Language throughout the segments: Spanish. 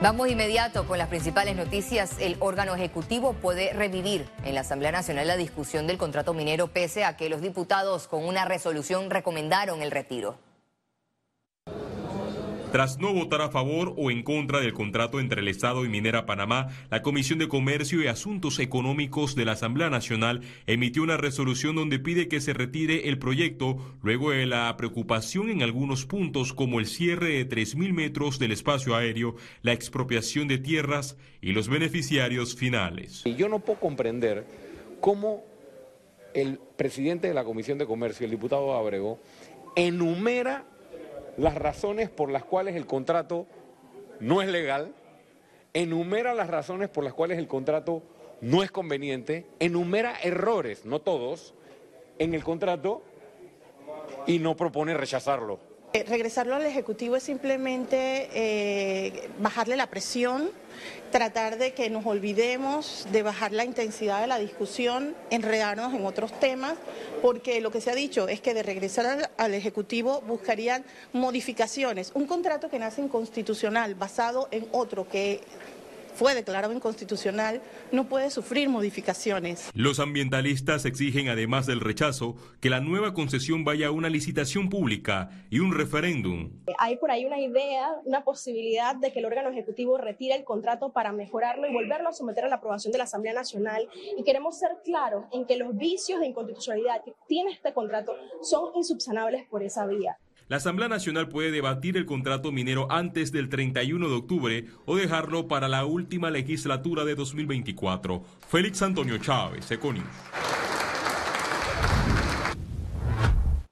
Vamos inmediato con las principales noticias. El órgano ejecutivo puede revivir en la Asamblea Nacional la discusión del contrato minero pese a que los diputados con una resolución recomendaron el retiro. Tras no votar a favor o en contra del contrato entre el Estado y Minera Panamá, la Comisión de Comercio y Asuntos Económicos de la Asamblea Nacional emitió una resolución donde pide que se retire el proyecto luego de la preocupación en algunos puntos como el cierre de 3.000 metros del espacio aéreo, la expropiación de tierras y los beneficiarios finales. Yo no puedo comprender cómo el presidente de la Comisión de Comercio, el diputado Abrego, enumera las razones por las cuales el contrato no es legal, enumera las razones por las cuales el contrato no es conveniente, enumera errores, no todos, en el contrato y no propone rechazarlo. Eh, regresarlo al Ejecutivo es simplemente eh, bajarle la presión, tratar de que nos olvidemos de bajar la intensidad de la discusión, enredarnos en otros temas, porque lo que se ha dicho es que de regresar al, al Ejecutivo buscarían modificaciones. Un contrato que nace inconstitucional basado en otro que fue declarado inconstitucional, no puede sufrir modificaciones. Los ambientalistas exigen, además del rechazo, que la nueva concesión vaya a una licitación pública y un referéndum. Hay por ahí una idea, una posibilidad de que el órgano ejecutivo retire el contrato para mejorarlo y volverlo a someter a la aprobación de la Asamblea Nacional. Y queremos ser claros en que los vicios de inconstitucionalidad que tiene este contrato son insubsanables por esa vía. La Asamblea Nacional puede debatir el contrato minero antes del 31 de octubre o dejarlo para la última legislatura de 2024. Félix Antonio Chávez, Econius.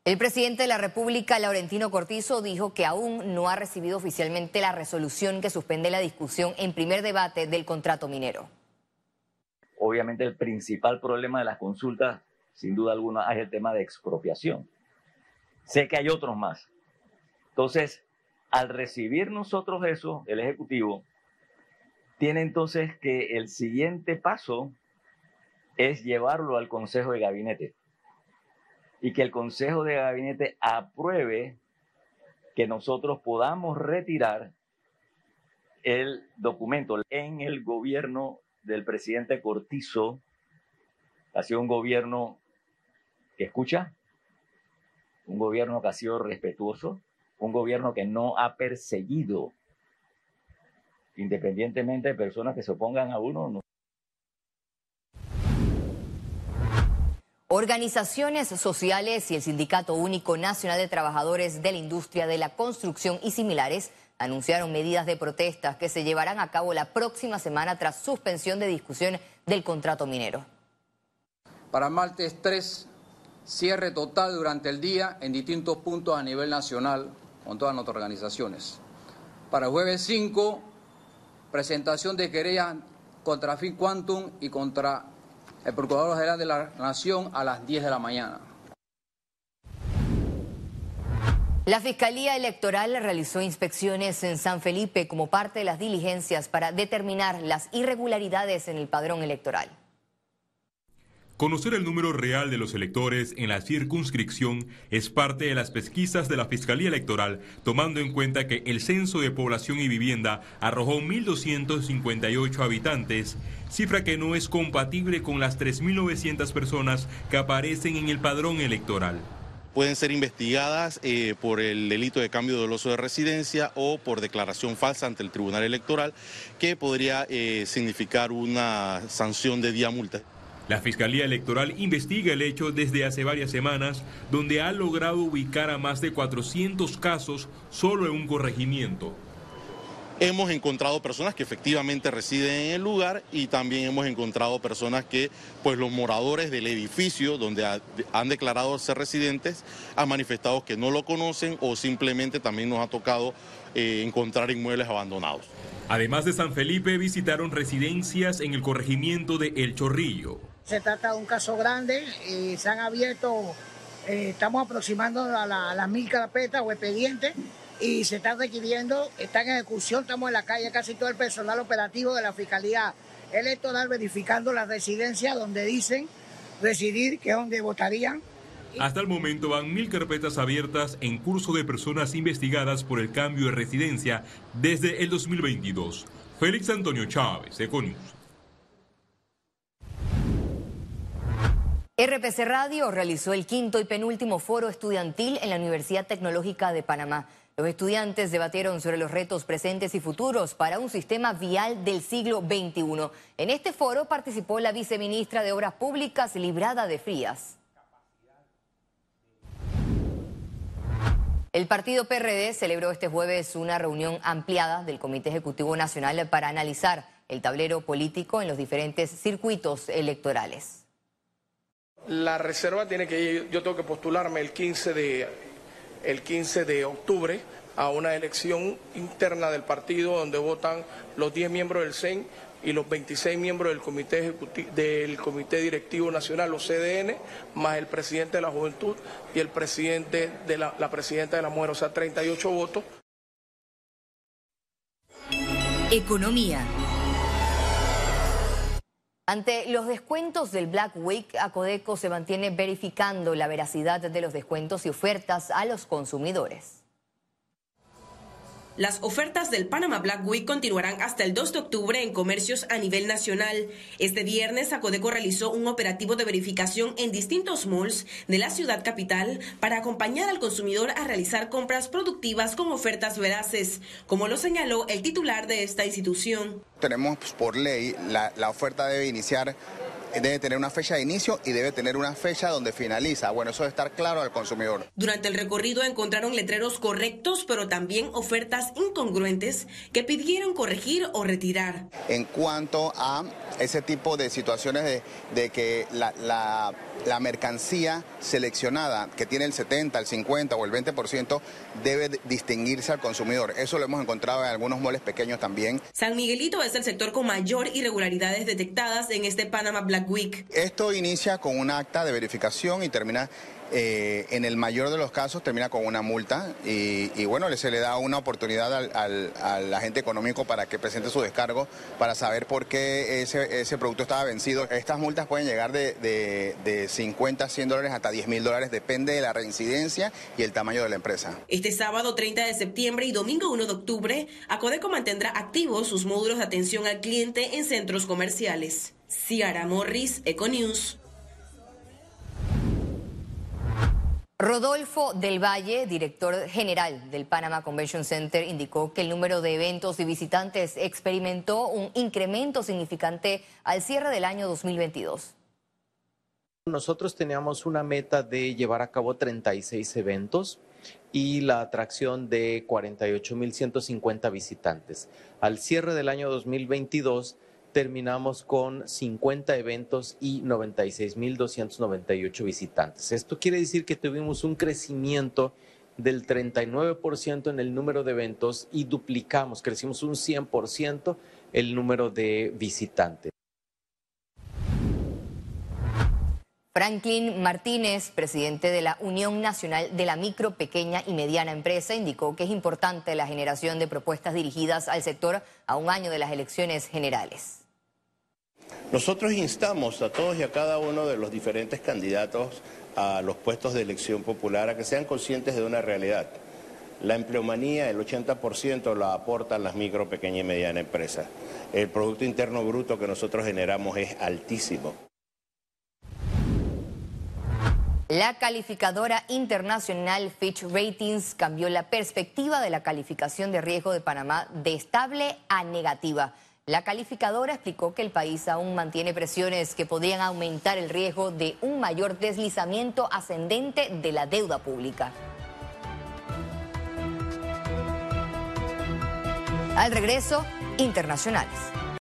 El presidente de la República, Laurentino Cortizo, dijo que aún no ha recibido oficialmente la resolución que suspende la discusión en primer debate del contrato minero. Obviamente el principal problema de las consultas, sin duda alguna, es el tema de expropiación. Sé que hay otros más. Entonces, al recibir nosotros eso, el Ejecutivo, tiene entonces que el siguiente paso es llevarlo al Consejo de Gabinete y que el Consejo de Gabinete apruebe que nosotros podamos retirar el documento en el gobierno del presidente Cortizo. Ha sido un gobierno que escucha, un gobierno que ha sido respetuoso, un gobierno que no ha perseguido, independientemente de personas que se opongan a uno. No. Organizaciones sociales y el Sindicato Único Nacional de Trabajadores de la Industria de la Construcción y similares anunciaron medidas de protestas que se llevarán a cabo la próxima semana tras suspensión de discusión del contrato minero. Para martes 3 cierre total durante el día en distintos puntos a nivel nacional con todas nuestras organizaciones. Para el jueves 5, presentación de querellas contra Fin Quantum y contra el Procurador General de la Nación a las 10 de la mañana. La Fiscalía Electoral realizó inspecciones en San Felipe como parte de las diligencias para determinar las irregularidades en el padrón electoral. Conocer el número real de los electores en la circunscripción es parte de las pesquisas de la Fiscalía Electoral, tomando en cuenta que el Censo de Población y Vivienda arrojó 1.258 habitantes, cifra que no es compatible con las 3.900 personas que aparecen en el padrón electoral pueden ser investigadas eh, por el delito de cambio doloso de residencia o por declaración falsa ante el Tribunal Electoral, que podría eh, significar una sanción de día multa. La Fiscalía Electoral investiga el hecho desde hace varias semanas, donde ha logrado ubicar a más de 400 casos solo en un corregimiento. Hemos encontrado personas que efectivamente residen en el lugar y también hemos encontrado personas que, pues los moradores del edificio donde han declarado ser residentes han manifestado que no lo conocen o simplemente también nos ha tocado eh, encontrar inmuebles abandonados. Además de San Felipe, visitaron residencias en el corregimiento de El Chorrillo. Se trata de un caso grande se han abierto, eh, estamos aproximando a, las mil carpetas o expedientes y se está requiriendo, está en ejecución, estamos en la calle casi todo el personal operativo de la Fiscalía Electoral verificando las residencias donde dicen residir, que es donde votarían, Hasta el momento van mil carpetas abiertas en curso de personas investigadas por el cambio de residencia desde el 2022. Félix Antonio Chávez, Econius. RPC Radio realizó el quinto y penúltimo foro estudiantil en la Universidad Tecnológica de Panamá. Los estudiantes debatieron sobre los retos presentes y futuros para un sistema vial del siglo XXI. En este foro participó la viceministra de Obras Públicas, Librada de Frías. El partido PRD celebró este jueves una reunión ampliada del Comité Ejecutivo Nacional para analizar el tablero político en los diferentes circuitos electorales. La reserva tiene que ir, yo tengo que postularme el 15 de, el 15 de octubre a una elección interna del partido donde votan los 10 miembros del CEN y los 26 miembros del Comité, del Comité Directivo Nacional, los CDN, más el presidente de la Juventud y el presidente de la, la presidenta de la Mujer, o sea, 38 votos. Economía. Ante los descuentos del Black Week, Acodeco se mantiene verificando la veracidad de los descuentos y ofertas a los consumidores. Las ofertas del Panama Black Week continuarán hasta el 2 de octubre en comercios a nivel nacional. Este viernes, Acodeco realizó un operativo de verificación en distintos malls de la ciudad capital para acompañar al consumidor a realizar compras productivas con ofertas veraces, como lo señaló el titular de esta institución. Tenemos pues, por ley, la, la oferta debe iniciar debe tener una fecha de inicio y debe tener una fecha donde finaliza. Bueno, eso debe estar claro al consumidor. Durante el recorrido encontraron letreros correctos, pero también ofertas incongruentes que pidieron corregir o retirar. En cuanto a ese tipo de situaciones de, de que la, la, la, mercancía seleccionada, que tiene el 70, el 50 o el 20%, debe distinguirse al consumidor. Eso lo hemos encontrado en algunos moles pequeños también. San Miguelito es el sector con mayor irregularidades detectadas en este Panama Black Week. Esto inicia con un acta de verificación y termina eh, en el mayor de los casos termina con una multa y, y bueno, se le da una oportunidad al, al, al, agente económico para que presente su descargo para saber por qué ese, ese producto estaba vencido. Estas multas pueden llegar de, de, de 50 100 dólares hasta 10 mil dólares, depende de la reincidencia y el tamaño de la empresa. Este sábado 30 de septiembre y domingo 1 de octubre, Acodeco mantendrá activos sus módulos de atención al cliente en centros comerciales. Ciara Morris, Econews. Rodolfo del Valle, director general del Panama Convention Center, indicó que el número de eventos y visitantes experimentó un incremento significante al cierre del año 2022. Nosotros teníamos una meta de llevar a cabo 36 eventos y la atracción de 48.150 visitantes. Al cierre del año 2022 terminamos con 50 eventos y 96.298 visitantes. Esto quiere decir que tuvimos un crecimiento del 39% en el número de eventos y duplicamos, crecimos un 100% el número de visitantes. Franklin Martínez, presidente de la Unión Nacional de la Micro, Pequeña y Mediana Empresa, indicó que es importante la generación de propuestas dirigidas al sector a un año de las elecciones generales. Nosotros instamos a todos y a cada uno de los diferentes candidatos a los puestos de elección popular a que sean conscientes de una realidad. La empleomanía, el 80% la aportan las micro, pequeñas y medianas empresas. El Producto Interno Bruto que nosotros generamos es altísimo. La calificadora internacional Fitch Ratings cambió la perspectiva de la calificación de riesgo de Panamá de estable a negativa. La calificadora explicó que el país aún mantiene presiones que podrían aumentar el riesgo de un mayor deslizamiento ascendente de la deuda pública. Al regreso, internacionales.